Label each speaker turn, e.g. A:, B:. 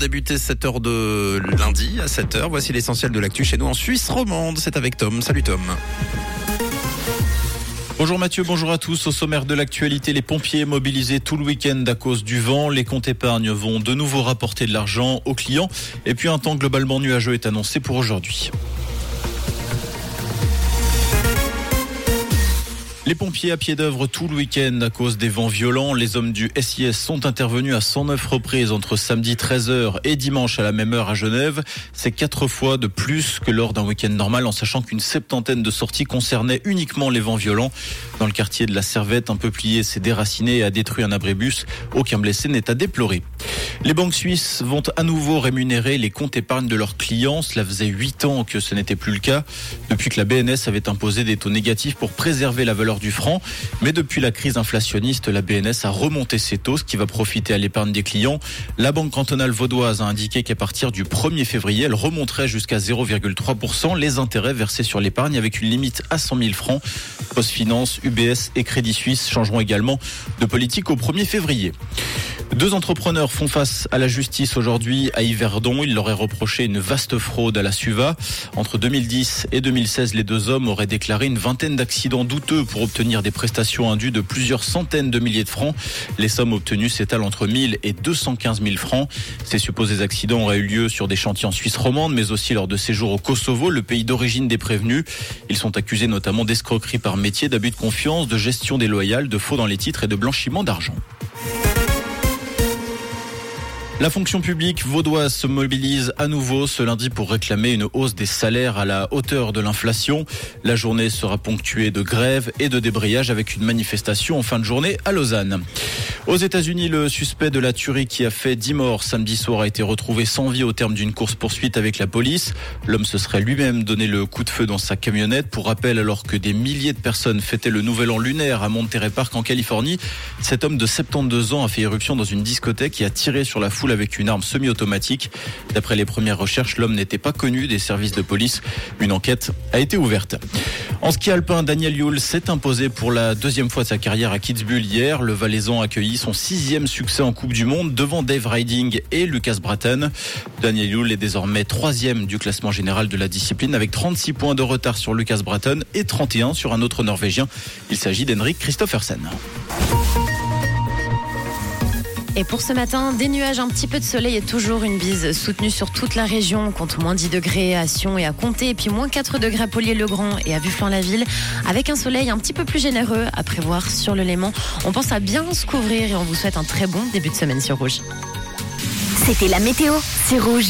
A: débuter cette heure de lundi à 7h, voici l'essentiel de l'actu chez nous en Suisse romande. C'est avec Tom. Salut Tom.
B: Bonjour Mathieu, bonjour à tous. Au sommaire de l'actualité, les pompiers mobilisés tout le week-end à cause du vent. Les comptes épargne vont de nouveau rapporter de l'argent aux clients. Et puis un temps globalement nuageux est annoncé pour aujourd'hui. Les pompiers à pied d'œuvre tout le week-end à cause des vents violents. Les hommes du SIS sont intervenus à 109 reprises entre samedi 13h et dimanche à la même heure à Genève. C'est quatre fois de plus que lors d'un week-end normal en sachant qu'une septantaine de sorties concernaient uniquement les vents violents. Dans le quartier de la Servette, un peuplier s'est déraciné et a détruit un abribus. Aucun blessé n'est à déplorer. Les banques suisses vont à nouveau rémunérer les comptes épargne de leurs clients. Cela faisait huit ans que ce n'était plus le cas. Depuis que la BNS avait imposé des taux négatifs pour préserver la valeur du franc. Mais depuis la crise inflationniste, la BNS a remonté ses taux, ce qui va profiter à l'épargne des clients. La Banque cantonale vaudoise a indiqué qu'à partir du 1er février, elle remonterait jusqu'à 0,3% les intérêts versés sur l'épargne avec une limite à 100 000 francs. Postfinance, UBS et Crédit Suisse changeront également de politique au 1er février. Deux entrepreneurs font face à la justice aujourd'hui à Yverdon. Ils leur auraient reproché une vaste fraude à la SUVA. Entre 2010 et 2016, les deux hommes auraient déclaré une vingtaine d'accidents douteux pour obtenir des prestations indues de plusieurs centaines de milliers de francs. Les sommes obtenues s'étalent entre 1000 et 215 000 francs. Ces supposés accidents auraient eu lieu sur des chantiers en Suisse romande, mais aussi lors de séjours au Kosovo, le pays d'origine des prévenus. Ils sont accusés notamment d'escroquerie par métier, d'abus de confiance, de gestion déloyale, de faux dans les titres et de blanchiment d'argent. La fonction publique vaudoise se mobilise à nouveau ce lundi pour réclamer une hausse des salaires à la hauteur de l'inflation. La journée sera ponctuée de grèves et de débrayage avec une manifestation en fin de journée à Lausanne. Aux États-Unis, le suspect de la tuerie qui a fait 10 morts samedi soir a été retrouvé sans vie au terme d'une course-poursuite avec la police. L'homme se serait lui-même donné le coup de feu dans sa camionnette. Pour rappel, alors que des milliers de personnes fêtaient le nouvel an lunaire à Monterey Park en Californie, cet homme de 72 ans a fait éruption dans une discothèque et a tiré sur la foule avec une arme semi-automatique. D'après les premières recherches, l'homme n'était pas connu des services de police. Une enquête a été ouverte. En ski alpin, Daniel Yule s'est imposé pour la deuxième fois de sa carrière à Kitzbühel hier. Le Valaisan a accueilli son sixième succès en Coupe du Monde devant Dave Riding et Lucas Bratten. Daniel Yule est désormais troisième du classement général de la discipline avec 36 points de retard sur Lucas Bratten et 31 sur un autre Norvégien. Il s'agit d'Henrik Christoffersen.
C: Et pour ce matin, des nuages, un petit peu de soleil et toujours une bise soutenue sur toute la région. On compte moins 10 degrés à Sion et à Comté, et puis moins 4 degrés à Polier-le-Grand et à Bufflan-la-Ville, avec un soleil un petit peu plus généreux à prévoir sur le Léman. On pense à bien se couvrir et on vous souhaite un très bon début de semaine sur Rouge.
D: C'était la météo, c'est Rouge.